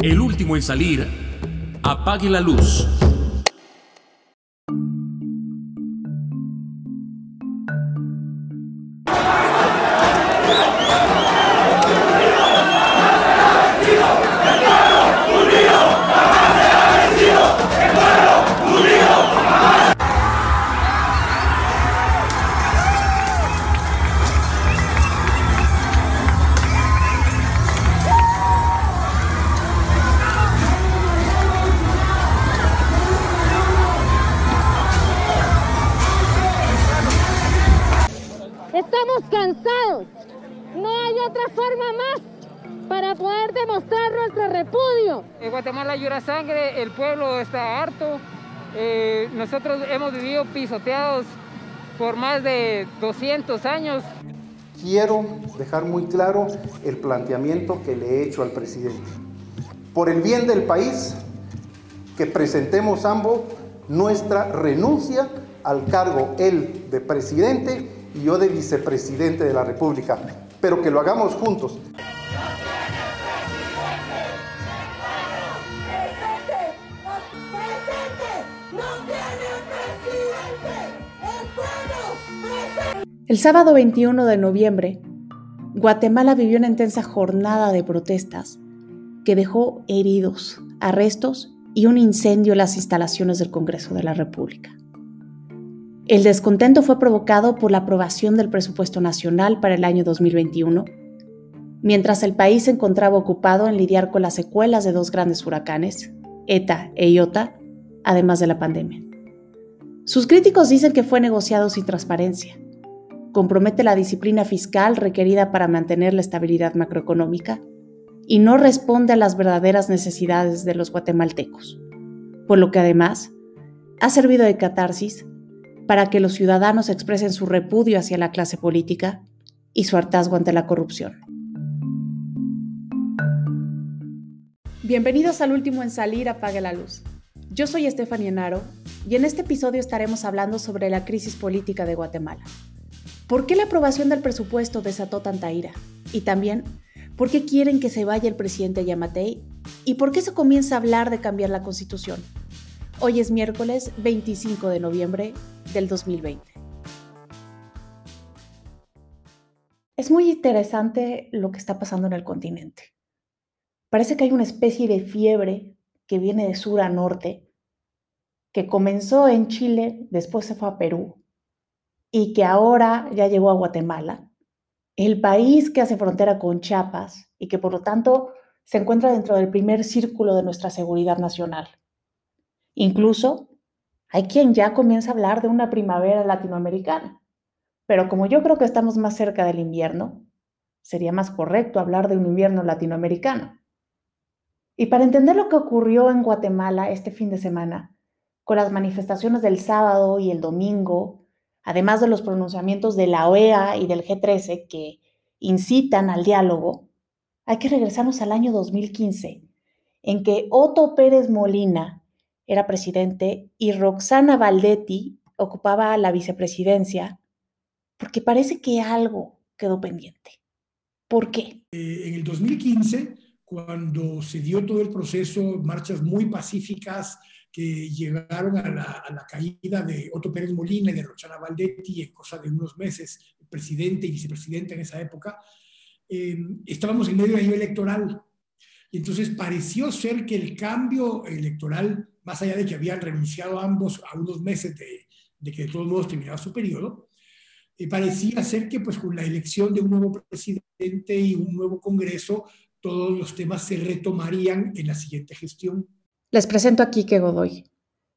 El último en salir, apague la luz. De 200 años. Quiero dejar muy claro el planteamiento que le he hecho al presidente. Por el bien del país, que presentemos ambos nuestra renuncia al cargo, él de presidente y yo de vicepresidente de la República, pero que lo hagamos juntos. El sábado 21 de noviembre, Guatemala vivió una intensa jornada de protestas que dejó heridos, arrestos y un incendio en las instalaciones del Congreso de la República. El descontento fue provocado por la aprobación del presupuesto nacional para el año 2021, mientras el país se encontraba ocupado en lidiar con las secuelas de dos grandes huracanes, ETA e IOTA, además de la pandemia. Sus críticos dicen que fue negociado sin transparencia, compromete la disciplina fiscal requerida para mantener la estabilidad macroeconómica y no responde a las verdaderas necesidades de los guatemaltecos, por lo que además ha servido de catarsis para que los ciudadanos expresen su repudio hacia la clase política y su hartazgo ante la corrupción. Bienvenidos al último en salir Apague la Luz. Yo soy Estefania Naro y en este episodio estaremos hablando sobre la crisis política de Guatemala. ¿Por qué la aprobación del presupuesto desató tanta ira? Y también, ¿por qué quieren que se vaya el presidente Yamatei? ¿Y por qué se comienza a hablar de cambiar la constitución? Hoy es miércoles 25 de noviembre del 2020. Es muy interesante lo que está pasando en el continente. Parece que hay una especie de fiebre que viene de sur a norte, que comenzó en Chile, después se fue a Perú y que ahora ya llegó a Guatemala, el país que hace frontera con Chiapas y que por lo tanto se encuentra dentro del primer círculo de nuestra seguridad nacional. Incluso hay quien ya comienza a hablar de una primavera latinoamericana. Pero como yo creo que estamos más cerca del invierno, sería más correcto hablar de un invierno latinoamericano. Y para entender lo que ocurrió en Guatemala este fin de semana, con las manifestaciones del sábado y el domingo, además de los pronunciamientos de la OEA y del G13 que incitan al diálogo, hay que regresarnos al año 2015, en que Otto Pérez Molina era presidente y Roxana Valdetti ocupaba la vicepresidencia, porque parece que algo quedó pendiente. ¿Por qué? Eh, en el 2015, cuando se dio todo el proceso, marchas muy pacíficas que llegaron a la, caída de Otto Pérez Molina y de Roxana Valdetti en cosa de unos meses, presidente y vicepresidente en esa época, eh, estábamos en medio de año electoral. Y entonces pareció ser que el cambio electoral más allá de que habían renunciado ambos a unos meses de, que de todos modos terminaba su periodo, eh, parecía ser que pues con la elección de un nuevo presidente y un nuevo Congreso, todos los temas se retomarían en la siguiente gestión. Les presento a Quique Godoy,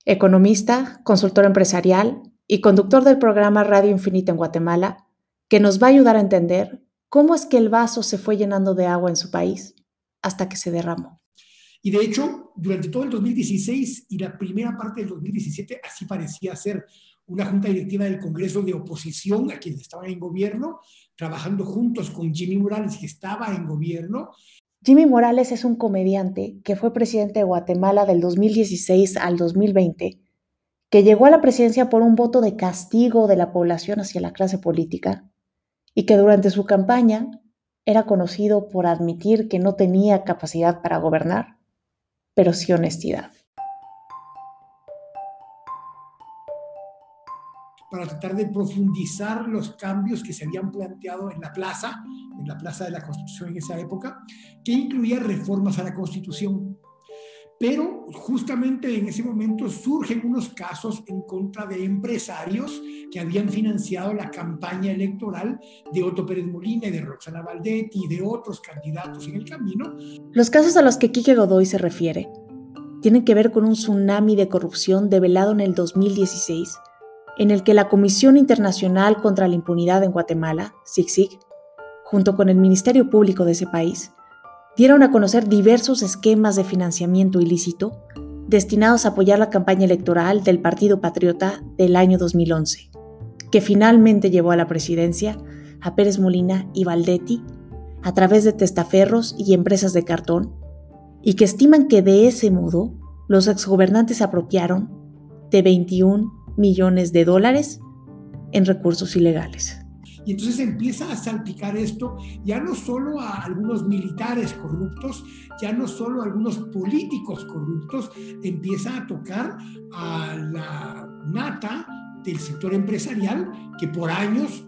economista, consultor empresarial y conductor del programa Radio Infinita en Guatemala, que nos va a ayudar a entender cómo es que el vaso se fue llenando de agua en su país hasta que se derramó. Y de hecho, durante todo el 2016 y la primera parte del 2017, así parecía ser una junta directiva del Congreso de oposición a quienes estaban en gobierno, trabajando juntos con Jimmy Morales, que estaba en gobierno. Jimmy Morales es un comediante que fue presidente de Guatemala del 2016 al 2020, que llegó a la presidencia por un voto de castigo de la población hacia la clase política y que durante su campaña era conocido por admitir que no tenía capacidad para gobernar pero sí honestidad. Para tratar de profundizar los cambios que se habían planteado en la plaza, en la plaza de la Constitución en esa época, que incluía reformas a la Constitución. Pero justamente en ese momento surgen unos casos en contra de empresarios que habían financiado la campaña electoral de Otto Pérez Molina y de Roxana Valdetti y de otros candidatos en el camino. Los casos a los que Quique Godoy se refiere tienen que ver con un tsunami de corrupción develado en el 2016 en el que la Comisión Internacional contra la Impunidad en Guatemala, SIGSIG, junto con el Ministerio Público de ese país, dieron a conocer diversos esquemas de financiamiento ilícito destinados a apoyar la campaña electoral del Partido Patriota del año 2011, que finalmente llevó a la presidencia a Pérez Molina y Valdetti a través de testaferros y empresas de cartón, y que estiman que de ese modo los exgobernantes apropiaron de 21 millones de dólares en recursos ilegales. Y entonces empieza a salpicar esto ya no solo a algunos militares corruptos, ya no solo a algunos políticos corruptos, empieza a tocar a la nata del sector empresarial que por años,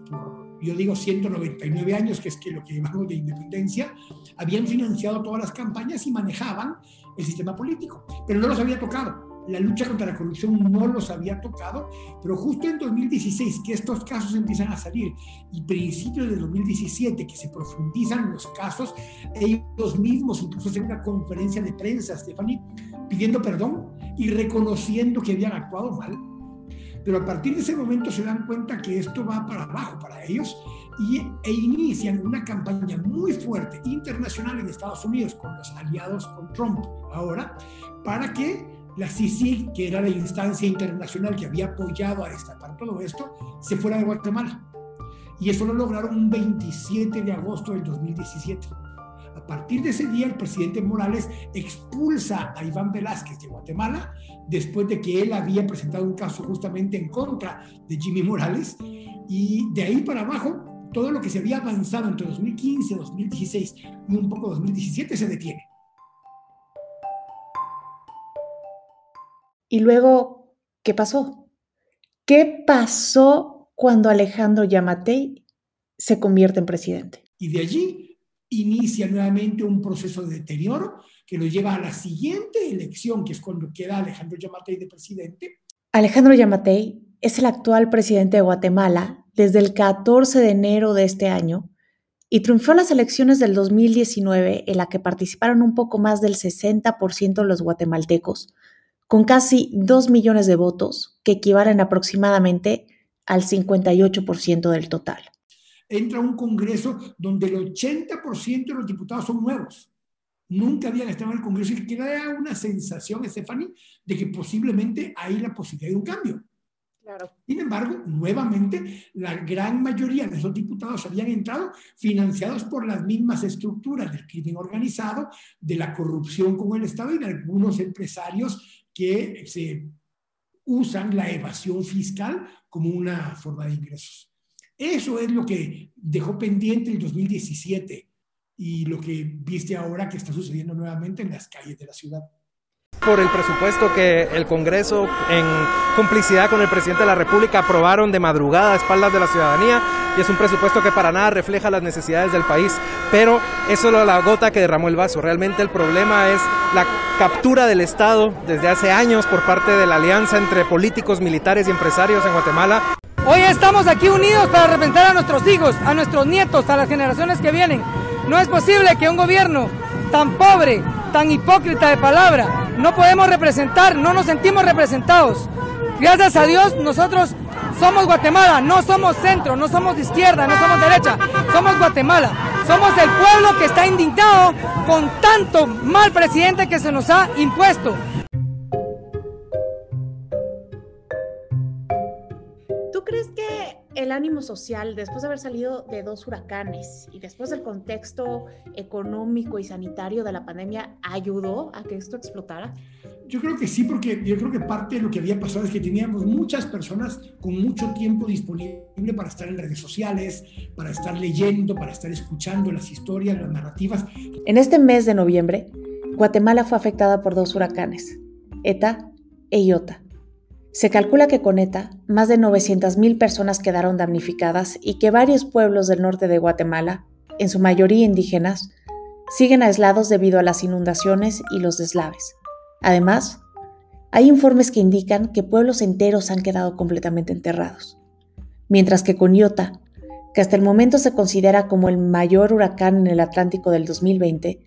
yo digo 199 años, que es que lo que llamamos de independencia, habían financiado todas las campañas y manejaban el sistema político, pero no los había tocado la lucha contra la corrupción no los había tocado, pero justo en 2016 que estos casos empiezan a salir y principios de 2017 que se profundizan los casos, ellos mismos incluso hacen una conferencia de prensa, Stephanie, pidiendo perdón y reconociendo que habían actuado mal. Pero a partir de ese momento se dan cuenta que esto va para abajo para ellos y, e inician una campaña muy fuerte internacional en Estados Unidos con los aliados con Trump ahora para que la CICIG, que era la instancia internacional que había apoyado a destapar todo esto, se fuera de Guatemala. Y eso lo lograron un 27 de agosto del 2017. A partir de ese día, el presidente Morales expulsa a Iván Velázquez de Guatemala, después de que él había presentado un caso justamente en contra de Jimmy Morales. Y de ahí para abajo, todo lo que se había avanzado entre 2015, 2016 y un poco 2017 se detiene. Y luego, ¿qué pasó? ¿Qué pasó cuando Alejandro Yamatei se convierte en presidente? Y de allí inicia nuevamente un proceso de deterioro que lo lleva a la siguiente elección, que es cuando queda Alejandro Yamatei de presidente. Alejandro Yamatei es el actual presidente de Guatemala desde el 14 de enero de este año y triunfó las elecciones del 2019 en la que participaron un poco más del 60% de los guatemaltecos, con casi 2 millones de votos, que equivalen aproximadamente al 58% del total. Entra un Congreso donde el 80% de los diputados son nuevos. Nunca habían estado en el Congreso y que da una sensación, Stephanie, de que posiblemente hay la posibilidad de un cambio. Claro. Sin embargo, nuevamente, la gran mayoría de esos diputados habían entrado financiados por las mismas estructuras del crimen organizado, de la corrupción con el Estado y de algunos empresarios que se usan la evasión fiscal como una forma de ingresos. Eso es lo que dejó pendiente el 2017 y lo que viste ahora que está sucediendo nuevamente en las calles de la ciudad por el presupuesto que el Congreso, en complicidad con el presidente de la República, aprobaron de madrugada a espaldas de la ciudadanía y es un presupuesto que para nada refleja las necesidades del país, pero es solo la gota que derramó el vaso. Realmente el problema es la captura del Estado desde hace años por parte de la alianza entre políticos, militares y empresarios en Guatemala. Hoy estamos aquí unidos para representar a nuestros hijos, a nuestros nietos, a las generaciones que vienen. No es posible que un gobierno tan pobre, tan hipócrita de palabra, no podemos representar, no nos sentimos representados. Gracias a Dios nosotros somos Guatemala, no somos centro, no somos izquierda, no somos derecha, somos Guatemala. Somos el pueblo que está indignado con tanto mal presidente que se nos ha impuesto. El ánimo social, después de haber salido de dos huracanes y después del contexto económico y sanitario de la pandemia, ayudó a que esto explotara? Yo creo que sí, porque yo creo que parte de lo que había pasado es que teníamos muchas personas con mucho tiempo disponible para estar en redes sociales, para estar leyendo, para estar escuchando las historias, las narrativas. En este mes de noviembre, Guatemala fue afectada por dos huracanes, ETA e IOTA. Se calcula que con ETA más de 900.000 personas quedaron damnificadas y que varios pueblos del norte de Guatemala, en su mayoría indígenas, siguen aislados debido a las inundaciones y los deslaves. Además, hay informes que indican que pueblos enteros han quedado completamente enterrados. Mientras que con Iota, que hasta el momento se considera como el mayor huracán en el Atlántico del 2020,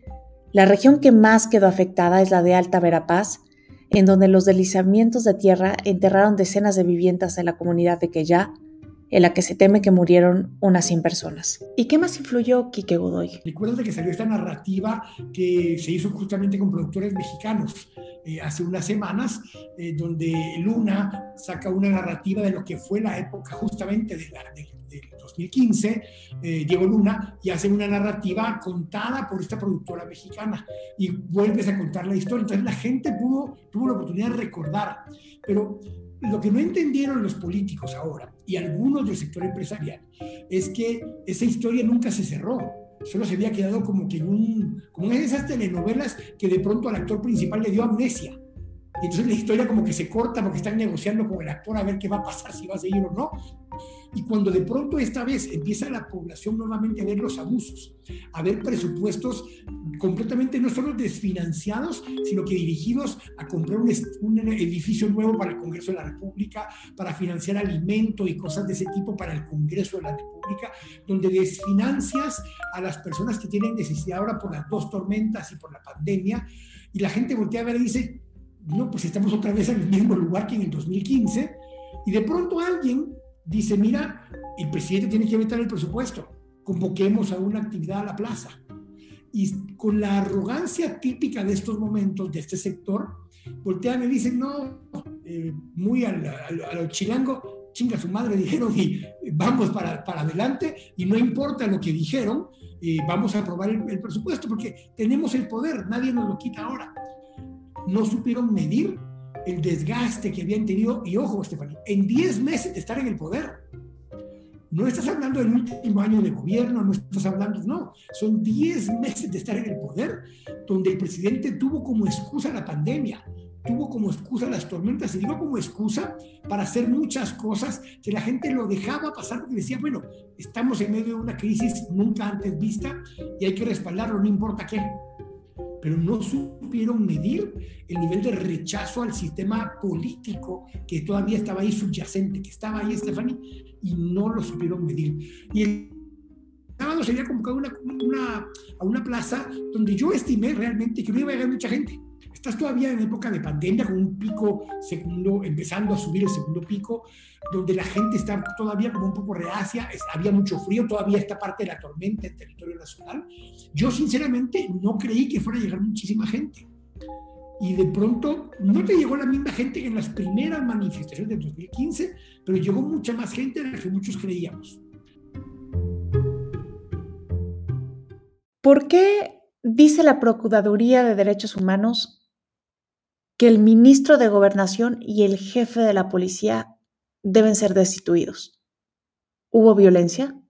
la región que más quedó afectada es la de Alta Verapaz, en donde los deslizamientos de tierra enterraron decenas de viviendas de la comunidad de Queyá, en la que se teme que murieron unas 100 personas. ¿Y qué más influyó Quique Godoy? Recuerda que salió esta narrativa que se hizo justamente con productores mexicanos eh, hace unas semanas, eh, donde Luna saca una narrativa de lo que fue la época justamente de la, del 2015, eh, Diego Luna, y hace una narrativa contada por esta productora mexicana y vuelves a contar la historia. Entonces la gente pudo, tuvo la oportunidad de recordar, pero lo que no entendieron los políticos ahora y algunos del sector empresarial es que esa historia nunca se cerró. Solo se había quedado como que un, como una de esas telenovelas que de pronto al actor principal le dio amnesia. Y entonces la historia como que se corta porque están negociando con el actor a ver qué va a pasar, si va a seguir o no. Y cuando de pronto esta vez empieza la población nuevamente a ver los abusos, a ver presupuestos completamente no solo desfinanciados, sino que dirigidos a comprar un, edificio nuevo para el Congreso de la República, para financiar alimento y cosas de ese tipo para el Congreso de la República, donde desfinancias a las personas que tienen necesidad ahora por las dos tormentas y por la pandemia, y la gente voltea a ver y dice, no, pues estamos otra vez en el mismo lugar que en el 2015, y de pronto alguien dice, mira, el presidente tiene que meter el presupuesto, convoquemos a una actividad a la plaza. Y con la arrogancia típica de estos momentos, de este sector, voltean y dicen, no, eh, muy al, al, chilango, chinga su madre, dijeron, y vamos para, para adelante, y no importa lo que dijeron, eh, vamos a aprobar el, el presupuesto, porque tenemos el poder, nadie nos lo quita ahora. No supieron medir el desgaste que habían tenido, y ojo, Estefanía, en 10 meses de estar en el poder. No estás hablando del último año de gobierno, no estás hablando, no, son 10 meses de estar en el poder, donde el presidente tuvo como excusa la pandemia, tuvo como excusa las tormentas, y digo como excusa para hacer muchas cosas que la gente lo dejaba pasar porque decía, bueno, estamos en medio de una crisis nunca antes vista y hay que respaldarlo, no importa qué pero no supieron medir el nivel de rechazo al sistema político que todavía estaba ahí subyacente, que estaba ahí, Stephanie, y no lo supieron medir. Y el sábado se había convocado una, una, a una plaza donde yo estimé realmente que no iba a llegar mucha gente. Estás todavía en época de pandemia con un pico segundo, empezando a subir el segundo pico, donde la gente está todavía como un poco reacia, había mucho frío, todavía esta parte de la tormenta en territorio nacional. Yo sinceramente no creí que fuera a llegar muchísima gente. Y de pronto no te llegó la misma gente que en las primeras manifestaciones del 2015, pero llegó mucha más gente de la que muchos creíamos. ¿Por qué dice la Procuraduría de Derechos Humanos que el ministro de Gobernación y el jefe de la policía deben ser destituidos. ¿Hubo violencia?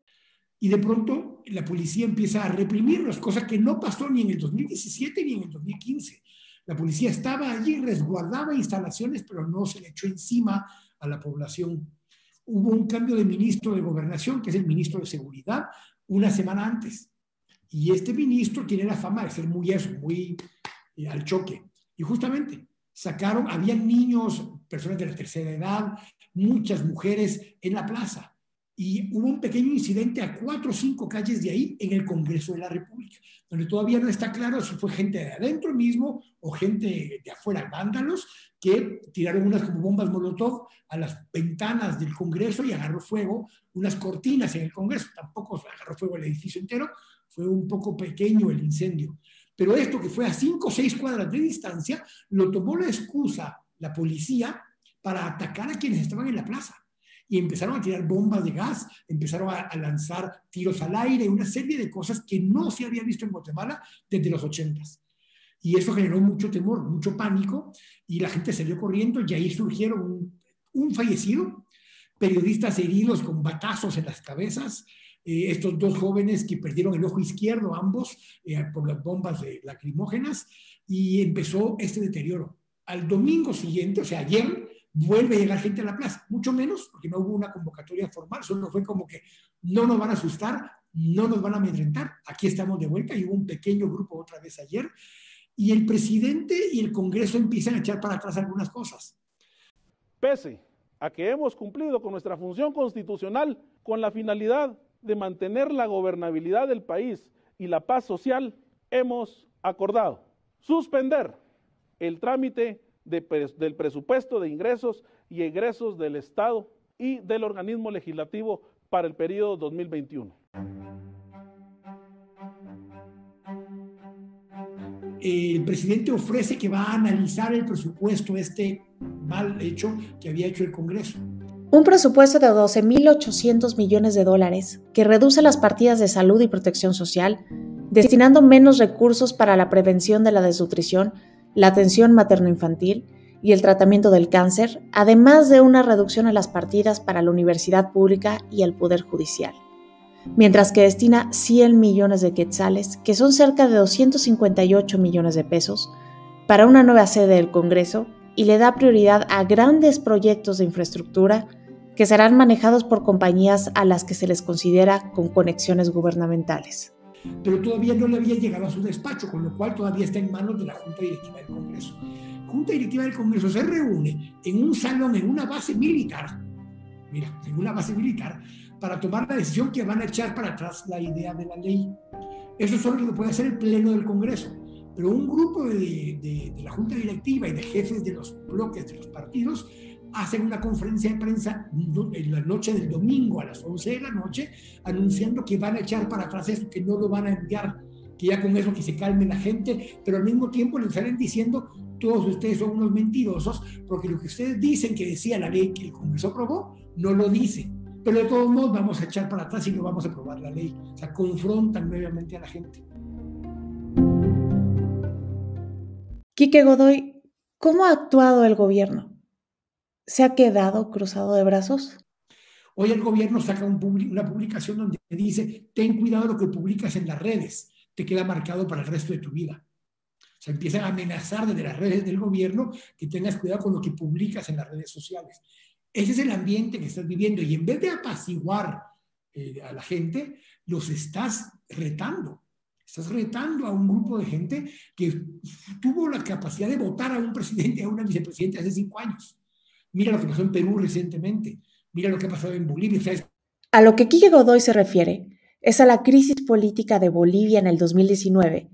Y de pronto la policía empieza a reprimirlos, cosa que no pasó ni en el 2017 ni en el 2015. La policía estaba allí, resguardaba instalaciones, pero no se le echó encima a la población. Hubo un cambio de ministro de gobernación, que es el ministro de seguridad, una semana antes. Y este ministro tiene la fama de ser muy eso, muy eh, al choque. Y justamente sacaron, habían niños, personas de la tercera edad, muchas mujeres en la plaza. Y hubo un pequeño incidente a cuatro o cinco calles de ahí en el Congreso de la República, donde todavía no está claro si fue gente de adentro mismo o gente de afuera, vándalos, que tiraron unas como bombas Molotov a las ventanas del Congreso y agarró fuego unas cortinas en el Congreso. Tampoco agarró fuego el edificio entero, fue un poco pequeño el incendio. Pero esto que fue a cinco o seis cuadras de distancia, lo tomó la excusa la policía para atacar a quienes estaban en la plaza. Y empezaron a tirar bombas de gas, empezaron a, lanzar tiros al aire, una serie de cosas que no se había visto en Guatemala desde los ochentas. Y eso generó mucho temor, mucho pánico, y la gente salió corriendo y ahí surgieron un, un fallecido, periodistas heridos con batazos en las cabezas, eh, estos dos jóvenes que perdieron el ojo izquierdo, ambos, eh, por las bombas de lacrimógenas, y empezó este deterioro. Al domingo siguiente, o sea, ayer, vuelve a llegar gente a la plaza, mucho menos porque no hubo una convocatoria formal, solo fue como que no nos van a asustar, no nos van a amedrentar, aquí estamos de vuelta y hubo un pequeño grupo otra vez ayer, y el presidente y el Congreso empiezan a echar para atrás algunas cosas. Pese a que hemos cumplido con nuestra función constitucional con la finalidad de mantener la gobernabilidad del país y la paz social, hemos acordado suspender el trámite del presupuesto de ingresos y egresos del Estado y del organismo legislativo para el periodo 2021. El presidente ofrece que va a analizar el presupuesto, este mal hecho que había hecho el Congreso. Un presupuesto de 12.800 millones de dólares que reduce las partidas de salud y protección social, destinando menos recursos para la prevención de la desnutrición la atención materno-infantil y el tratamiento del cáncer, además de una reducción a las partidas para la universidad pública y el Poder Judicial, mientras que destina 100 millones de quetzales, que son cerca de 258 millones de pesos, para una nueva sede del Congreso y le da prioridad a grandes proyectos de infraestructura que serán manejados por compañías a las que se les considera con conexiones gubernamentales pero todavía no le había llegado a su despacho, con lo cual todavía está en manos de la Junta Directiva del Congreso. Junta Directiva del Congreso se reúne en un salón, en una base militar, mira, en una base militar, para tomar la decisión que van a echar para atrás la idea de la ley. Eso solo lo puede hacer el Pleno del Congreso. Pero un grupo de, de, de la Junta Directiva y de jefes de los bloques de los partidos hacen una conferencia de prensa en la noche del domingo a las 11 de la noche, anunciando que van a echar para atrás esto, que no lo van a enviar, que ya con eso que se calme la gente, pero al mismo tiempo les salen diciendo, todos ustedes son unos mentirosos, porque lo que ustedes dicen que decía la ley que el Congreso aprobó, no lo dice. Pero de todos modos vamos a echar para atrás y no vamos a aprobar la ley. O sea, confrontan nuevamente a la gente. Quique Godoy, ¿cómo ha actuado el gobierno? Se ha quedado cruzado de brazos? Hoy el gobierno saca una publicación donde dice, ten cuidado lo que publicas en las redes, te queda marcado para el resto de tu vida. O sea, empiezan a amenazar desde las redes del gobierno que tengas cuidado con lo que publicas en las redes sociales. Ese es el ambiente que estás viviendo y en vez de apaciguar eh, a la gente, los estás retando. Estás retando a un grupo de gente que tuvo la capacidad de votar a un presidente, a una vicepresidenta hace cinco años. Mira lo que pasó en Perú recientemente. Mira lo que ha en Bolivia. A lo que Quique Godoy se refiere es a la crisis política de Bolivia en el 2019,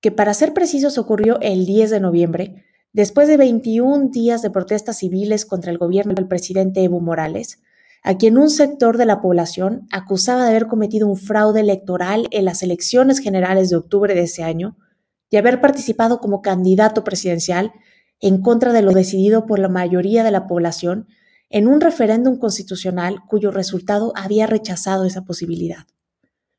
que para ser precisos ocurrió el 10 de noviembre, después de 21 días de protestas civiles contra el gobierno del presidente Evo Morales, a quien un sector de la población acusaba de haber cometido un fraude electoral en las elecciones generales de octubre de ese año y haber participado como candidato presidencial en contra de lo decidido por la mayoría de la población en un referéndum constitucional cuyo resultado había rechazado esa posibilidad.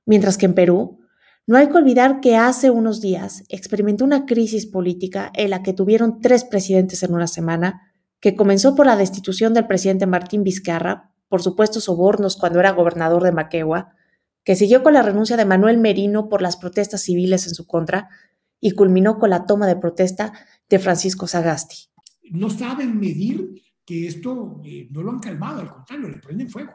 Mientras que en Perú, no hay que olvidar que hace unos días experimentó una crisis política en la que tuvieron tres presidentes en una semana, que comenzó por la destitución del presidente Martín Vizcarra, por supuestos sobornos cuando era gobernador de Maquegua, que siguió con la renuncia de Manuel Merino por las protestas civiles en su contra y culminó con la toma de protesta de Francisco Sagasti. No saben medir que esto eh, no lo han calmado, al contrario, le prenden fuego.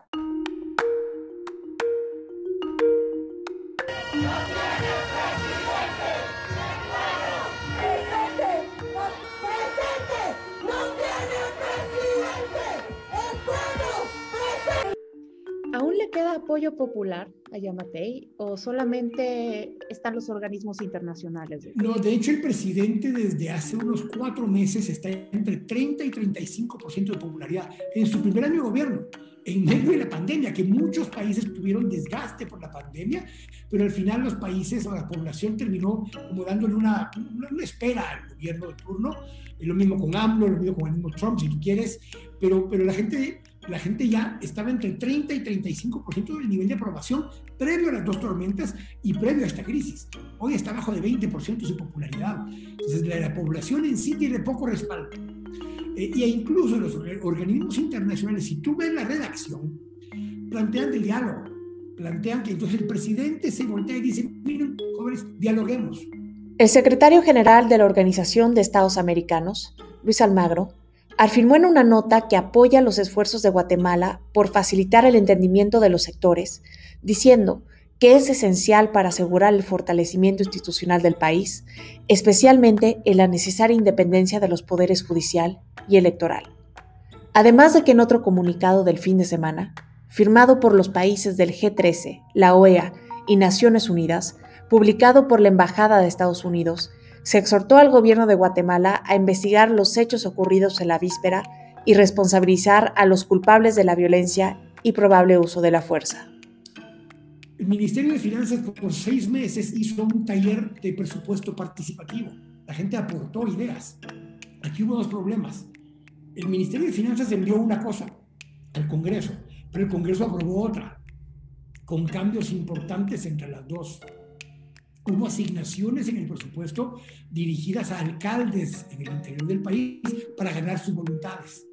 Queda apoyo popular a Yamatei o solamente están los organismos internacionales? No, de hecho el presidente desde hace unos cuatro meses está entre 30 y 35% de popularidad en su primer año de gobierno, en medio de la pandemia, que muchos países tuvieron desgaste por la pandemia, pero al final los países o la población terminó como dándole una, una espera al gobierno de turno, lo mismo con AMLO, lo mismo con el mismo Trump, si tú quieres, pero, pero la gente la gente ya estaba entre 30 y 35% del nivel de aprobación previo a las dos tormentas y previo a esta crisis. Hoy está bajo de 20% su popularidad. Entonces, la, población en sí tiene poco respaldo. Eh, incluso los organismos internacionales, si tú ves la redacción, plantean el diálogo, plantean que entonces el presidente se voltea y dice, miren, jóvenes, dialoguemos. El secretario general de la Organización de Estados Americanos, Luis Almagro, afirmó en una nota que apoya los esfuerzos de Guatemala por facilitar el entendimiento de los sectores, diciendo que es esencial para asegurar el fortalecimiento institucional del país, especialmente en la necesaria independencia de los poderes judicial y electoral. Además de que en otro comunicado del fin de semana, firmado por los países del G13, la OEA y Naciones Unidas, publicado por la Embajada de Estados Unidos, se exhortó al gobierno de Guatemala a investigar los hechos ocurridos en la víspera y responsabilizar a los culpables de la violencia y probable uso de la fuerza. El Ministerio de Finanzas por seis meses hizo un taller de presupuesto participativo. La gente aportó ideas. Aquí hubo dos problemas. El Ministerio de Finanzas envió una cosa al Congreso, pero el Congreso aprobó otra, con cambios importantes entre las dos hubo asignaciones en el presupuesto dirigidas a alcaldes en el interior del país para ganar sus voluntades.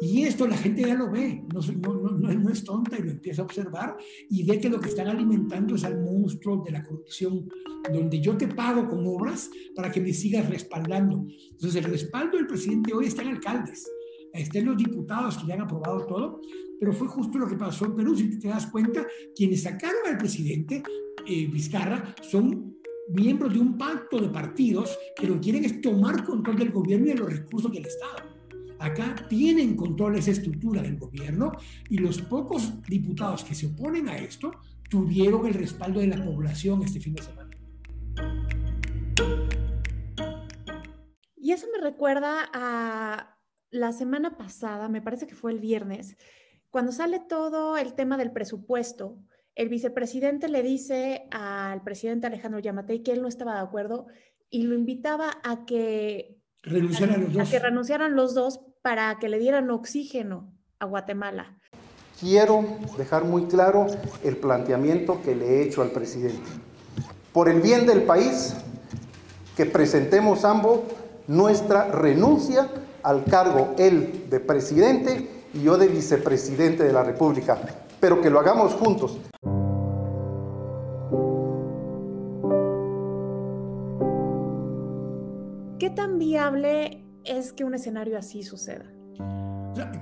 Y esto la gente ya lo ve, no, no, no, es tonta y lo empieza a observar y ve que lo que están alimentando es al monstruo de la corrupción, donde yo te pago con obras para que me sigas respaldando. Entonces el respaldo del presidente hoy está en alcaldes, está en los diputados que ya han aprobado todo, pero fue justo lo que pasó en Perú, si te das cuenta, quienes sacaron al presidente eh, Vizcarra son miembros de un pacto de partidos que lo que quieren es tomar control del gobierno y de los recursos del Estado. Acá tienen control esa estructura del gobierno y los pocos diputados que se oponen a esto tuvieron el respaldo de la población este fin de semana. Y eso me recuerda a la semana pasada, me parece que fue el viernes, cuando sale todo el tema del presupuesto el vicepresidente le dice al presidente Alejandro Yamatei que él no estaba de acuerdo y lo invitaba a que renunciaran los dos. que renunciaran los dos para que le dieran oxígeno a Guatemala. Quiero dejar muy claro el planteamiento que le he hecho al presidente. Por el bien del país, que presentemos ambos nuestra renuncia al cargo, él de presidente y yo de vicepresidente de la República, pero que lo hagamos juntos. ¿Qué tan viable es que un escenario así suceda?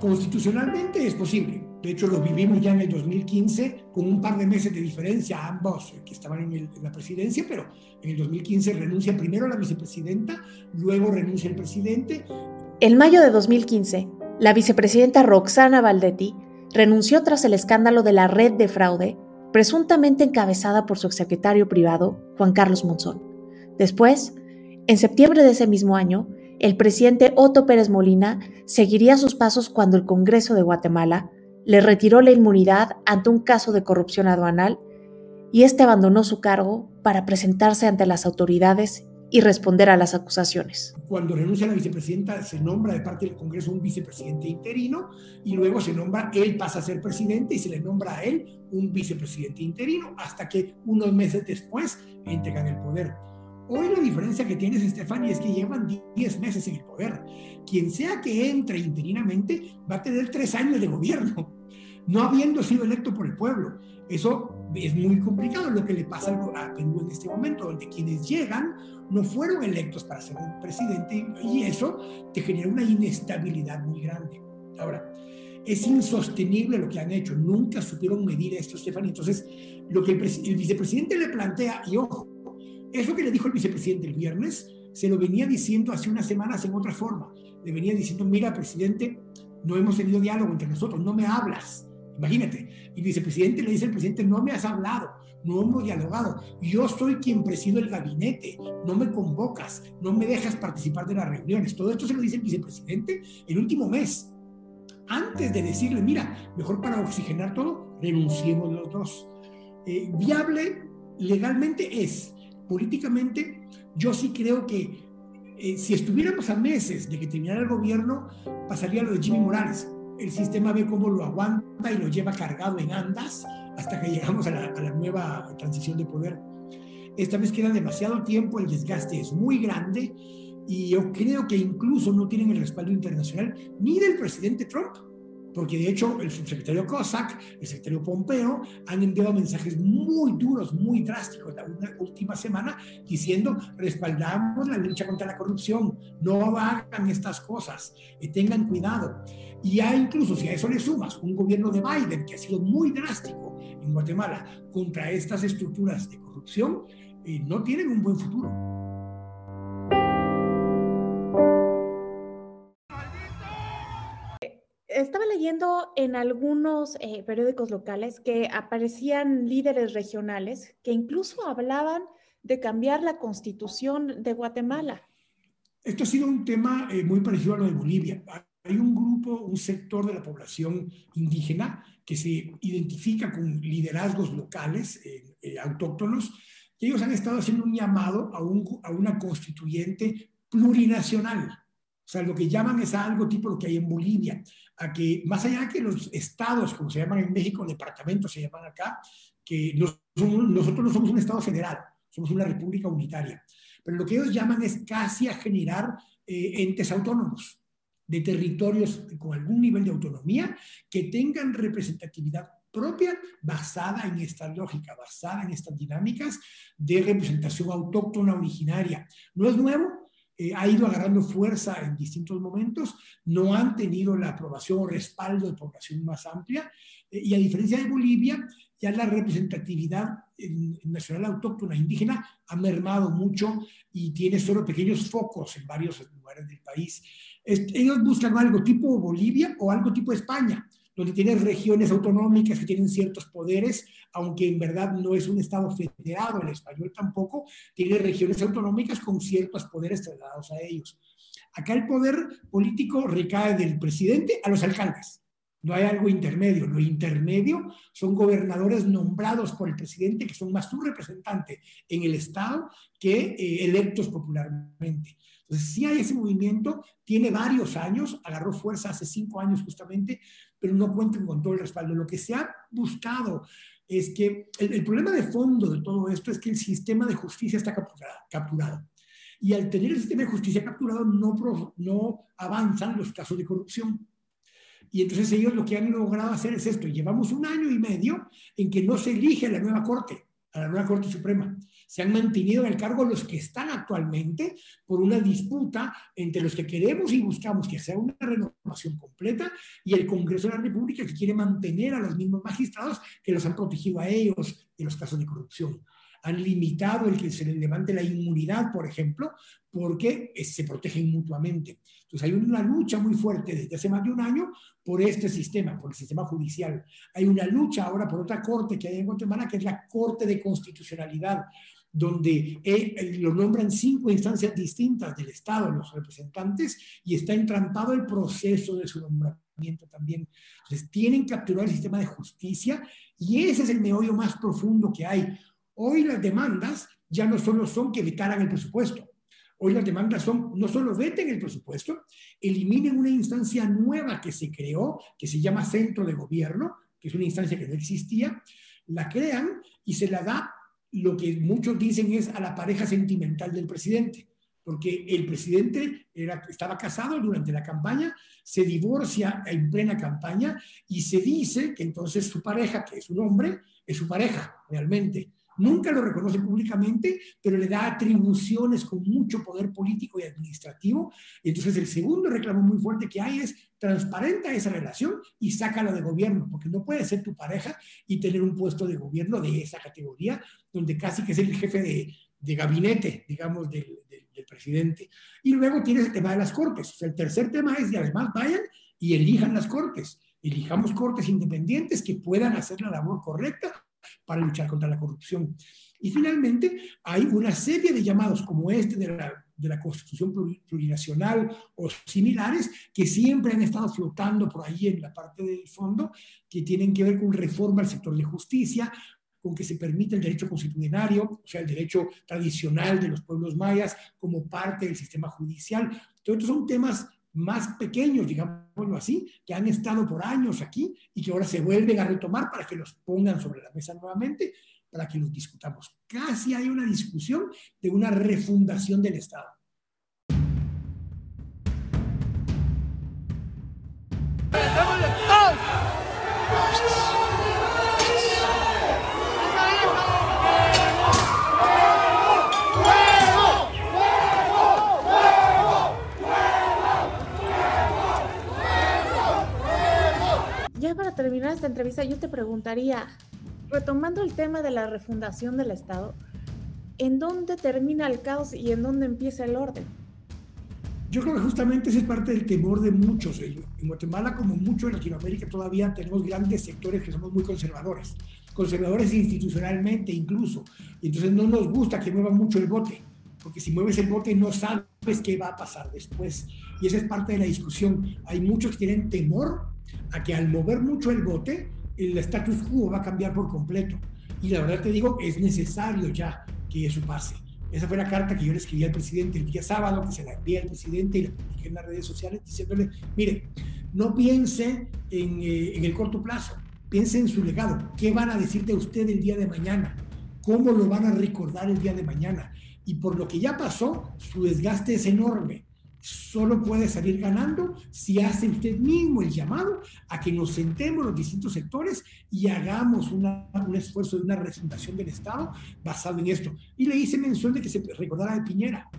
constitucionalmente es posible. De hecho, lo vivimos ya en el 2015 con un par de meses de diferencia, ambos que estaban en, en, la presidencia, pero en el 2015 renuncia primero la vicepresidenta, luego renuncia el presidente. En mayo de 2015, la vicepresidenta Roxana Valdetti renunció tras el escándalo de la red de fraude, presuntamente encabezada por su exsecretario privado, Juan Carlos Monzón. Después, en septiembre de ese mismo año, el presidente Otto Pérez Molina seguiría sus pasos cuando el Congreso de Guatemala le retiró la inmunidad ante un caso de corrupción aduanal y este abandonó su cargo para presentarse ante las autoridades y responder a las acusaciones. Cuando renuncia la vicepresidenta, se nombra de parte del Congreso un vicepresidente interino y luego se nombra, él pasa a ser presidente y se le nombra a él un vicepresidente interino hasta que unos meses después entregan el poder. Hoy la diferencia que tienes, Stephanie, es que llevan 10 meses en el poder. Quien sea que entre interinamente va a tener tres años de gobierno, no habiendo sido electo por el pueblo. Eso es muy complicado lo que le pasa a Perú en este momento, donde quienes llegan no fueron electos para ser presidente y eso te genera una inestabilidad muy grande. Ahora, es insostenible lo que han hecho, nunca supieron medir esto, Stephanie. Entonces, lo que el, el vicepresidente le plantea, y ojo, eso que le dijo el vicepresidente el viernes, se lo venía diciendo hace unas semanas en otra forma. Le venía diciendo, mira, presidente, no hemos tenido diálogo entre nosotros, no me hablas. Imagínate, el vicepresidente le dice al presidente, no me has hablado, no hemos dialogado, yo soy quien presido el gabinete, no me convocas, no me dejas participar de las reuniones. Todo esto se lo dice el vicepresidente el último mes, antes de decirle, mira, mejor para oxigenar todo, renunciemos los dos. Eh, viable legalmente es, políticamente, yo sí creo que eh, si estuviéramos a meses de que terminara el gobierno, pasaría lo de Jimmy Morales el sistema ve cómo lo aguanta y lo lleva cargado en andas hasta que llegamos a la, nueva transición de poder. Esta vez queda demasiado tiempo, el desgaste es muy grande y yo creo que incluso no tienen el respaldo internacional ni del presidente Trump, porque de hecho el subsecretario Cossack, el secretario Pompeo, han enviado mensajes muy duros, muy drásticos la última semana diciendo respaldamos la lucha contra la corrupción, no hagan estas cosas, y tengan cuidado. Y ya incluso si a eso le sumas un gobierno de Biden que ha sido muy drástico en Guatemala contra estas estructuras de corrupción, eh, no tienen un buen futuro. Estaba leyendo en algunos eh, periódicos locales que aparecían líderes regionales que incluso hablaban de cambiar la constitución de Guatemala. Esto ha sido un tema eh, muy parecido a lo de Bolivia. Hay un grupo, un sector de la población indígena que se identifica con liderazgos locales, eh, autóctonos, y ellos han estado haciendo un llamado a, un, a una constituyente plurinacional. O sea, lo que llaman es algo tipo lo que hay en Bolivia a que más allá de que los estados, como se llaman en México, departamentos se llaman acá, que nosotros no somos un estado federal, somos una república unitaria. Pero lo que ellos llaman es casi a generar eh, entes autónomos de territorios con algún nivel de autonomía que tengan representatividad propia basada en esta lógica, basada en estas dinámicas de representación autóctona originaria. No es nuevo, eh, ha ido agarrando fuerza en distintos momentos, no han tenido la aprobación o respaldo de población más amplia, eh, y a diferencia de Bolivia, ya la representatividad nacional autóctona indígena ha mermado mucho y tiene solo pequeños focos en varios lugares del país. ellos buscan algo tipo Bolivia o algo tipo España, donde tiene regiones autonómicas que tienen ciertos poderes, aunque en verdad no es un Estado federado, el español tampoco, tiene regiones autonómicas con ciertos poderes trasladados a ellos. Acá el poder político recae del presidente a los alcaldes. No hay algo intermedio. Lo intermedio son gobernadores nombrados por el presidente que son más su representante en el Estado que eh, electos popularmente. Entonces, sí hay ese movimiento, tiene varios años, agarró fuerza hace cinco años justamente, pero no cuentan con todo el respaldo. Lo que se ha buscado es que el, problema de fondo de todo esto es que el sistema de justicia está capturado. Y al tener el sistema de justicia capturado no, no avanzan los casos de corrupción. Y entonces ellos lo que han logrado hacer es esto. Llevamos un año y medio en que no se elige la nueva Corte, a la nueva Corte Suprema. Se han mantenido en el cargo los que están actualmente por una disputa entre los que queremos y buscamos que sea una renovación completa y el Congreso de la República que quiere mantener a los mismos magistrados que los han protegido a ellos en los casos de corrupción han limitado el que se les levante la inmunidad, por ejemplo, porque eh, se protegen mutuamente. Entonces hay una lucha muy fuerte desde hace más de un año por este sistema, por el sistema judicial. Hay una lucha ahora por otra corte que hay en Guatemala, que es la Corte de Constitucionalidad, donde eh, lo nombran cinco instancias distintas del Estado, los representantes, y está entrampado el proceso de su nombramiento también. Entonces, tienen que capturar el sistema de justicia y ese es el meollo más profundo que hay. Hoy las demandas ya no solo son que vetaran el presupuesto. Hoy las demandas son no solo veten el presupuesto, eliminen una instancia nueva que se creó, que se llama Centro de Gobierno, que es una instancia que no existía, la crean y se la da lo que muchos dicen es a la pareja sentimental del presidente, porque el presidente estaba casado durante la campaña, se divorcia en plena campaña y se dice que entonces su pareja, que es un hombre, es su pareja realmente. Nunca lo reconoce públicamente, pero le da atribuciones con mucho poder político y administrativo. Y entonces el segundo reclamo muy fuerte que hay es transparenta esa relación y sácala de gobierno, porque no puede ser tu pareja y tener un puesto de gobierno de esa categoría, donde casi que es el jefe de, gabinete, digamos, del, presidente. Y luego tienes el tema de las cortes. el tercer tema es que además vayan y elijan las cortes. Elijamos cortes independientes que puedan hacer la labor correcta para luchar contra la corrupción. Y finalmente, hay una serie de llamados como este de la, de la Constitución Plurinacional o similares que siempre han estado flotando por ahí en la parte del fondo, que tienen que ver con reforma al sector de justicia, con que se permite el derecho constitucionario, o sea, el derecho tradicional de los pueblos mayas como parte del sistema judicial. Todos estos son temas más pequeños, digámoslo así, que han estado por años aquí y que ahora se vuelven a retomar para que los pongan sobre la mesa nuevamente, para que los discutamos. Casi hay una discusión de una refundación del Estado. Terminar esta entrevista, yo te preguntaría, retomando el tema de la refundación del Estado, ¿en dónde termina el caos y en dónde empieza el orden? Yo creo que justamente ese es parte del temor de muchos. En Guatemala, como mucho en Latinoamérica, todavía tenemos grandes sectores que somos muy conservadores, conservadores institucionalmente incluso. Y entonces no nos gusta que mueva mucho el bote, porque si mueves el bote no sabes qué va a pasar después. Y esa es parte de la discusión. Hay muchos que tienen temor a que al mover mucho el bote, el status quo va a cambiar por completo. Y la verdad te digo, es necesario ya que eso pase. Esa fue la carta que yo le escribí al presidente el día sábado, que se la envié al presidente y la publiqué en las redes sociales diciéndole, mire, no piense en, eh, en el corto plazo, piense en su legado. ¿Qué van a decirte a usted el día de mañana? ¿Cómo lo van a recordar el día de mañana? Y por lo que ya pasó, su desgaste es enorme solo puede salir ganando si hace usted mismo el llamado a que nos sentemos los distintos sectores y hagamos una, un esfuerzo de una refundación del Estado basado en esto. Y le hice mención de que se recordara de Piñera.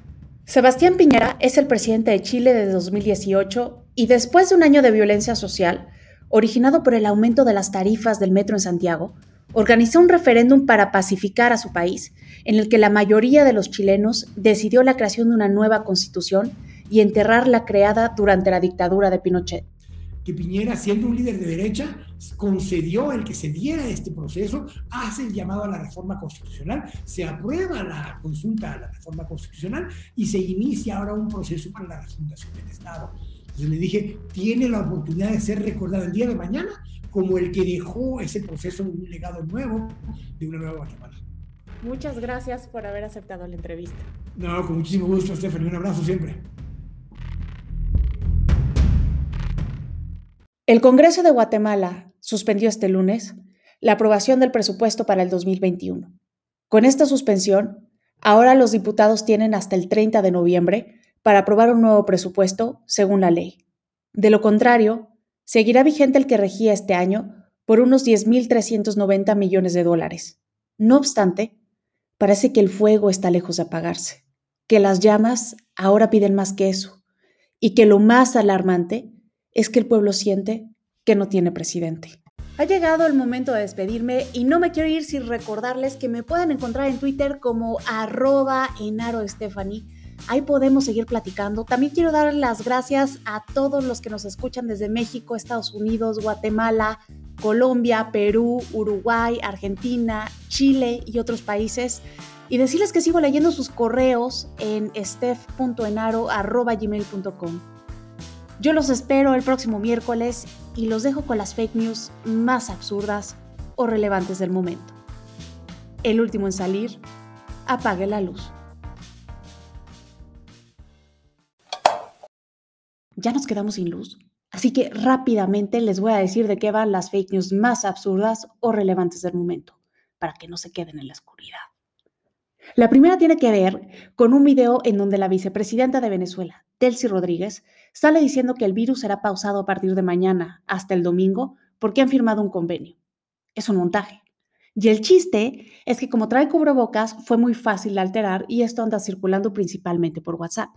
Sebastián Piñera es el presidente de Chile desde 2018 y después de un año de violencia social, originado por el aumento de las tarifas del metro en Santiago, organizó un referéndum para pacificar a su país, en el que la mayoría de los chilenos decidió la creación de una nueva constitución y enterrar la creada durante la dictadura de Pinochet. Que Piñera, siendo un líder de derecha, concedió el que se diera este proceso, hace el llamado a la reforma constitucional, se aprueba la consulta a la reforma constitucional y se inicia ahora un proceso para la refundación del Estado. Entonces le dije, tiene la oportunidad de ser recordado el día de mañana como el que dejó ese proceso de un legado nuevo de una nueva Guatemala. Muchas gracias por haber aceptado la entrevista. No, con muchísimo gusto, Stephanie. Un abrazo siempre. El Congreso de Guatemala suspendió este lunes la aprobación del presupuesto para el 2021. Con esta suspensión, ahora los diputados tienen hasta el 30 de noviembre para aprobar un nuevo presupuesto según la ley. De lo contrario, seguirá vigente el que regía este año por unos 10.390 millones de dólares. No obstante, parece que el fuego está lejos de apagarse, que las llamas ahora piden más que eso, y que lo más alarmante es que el pueblo siente que no tiene presidente. Ha llegado el momento de despedirme y no me quiero ir sin recordarles que me pueden encontrar en Twitter como arroba enaro Ahí podemos seguir platicando. También quiero dar las gracias a todos los que nos escuchan desde México, Estados Unidos, Guatemala, Colombia, Perú, Uruguay, Argentina, Chile y otros países. Y decirles que sigo leyendo sus correos en steph.enaro.gmail.com. Yo los espero el próximo miércoles y los dejo con las fake news más absurdas o relevantes del momento. El último en salir, apague la luz. Ya nos quedamos sin luz, así que rápidamente les voy a decir de qué van las fake news más absurdas o relevantes del momento, para que no se queden en la oscuridad. La primera tiene que ver con un video en donde la vicepresidenta de Venezuela, Delcy Rodríguez, sale diciendo que el virus será pausado a partir de mañana hasta el domingo porque han firmado un convenio. Es un montaje. Y el chiste es que como trae cubrebocas fue muy fácil de alterar y esto anda circulando principalmente por WhatsApp.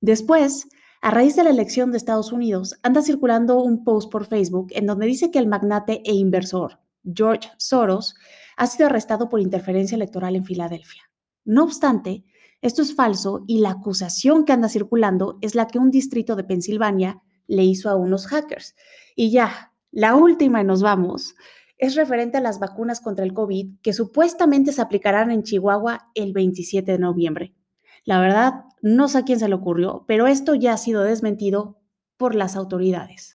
Después, a raíz de la elección de Estados Unidos, anda circulando un post por Facebook en donde dice que el magnate e inversor George Soros ha sido arrestado por interferencia electoral en Filadelfia. No obstante, esto es falso y la acusación que anda circulando es la que un distrito de Pensilvania le hizo a unos hackers. Y ya, la última y nos vamos, es referente a las vacunas contra el COVID que supuestamente se aplicarán en Chihuahua el 27 de noviembre. La verdad, no sé a quién se le ocurrió, pero esto ya ha sido desmentido por las autoridades.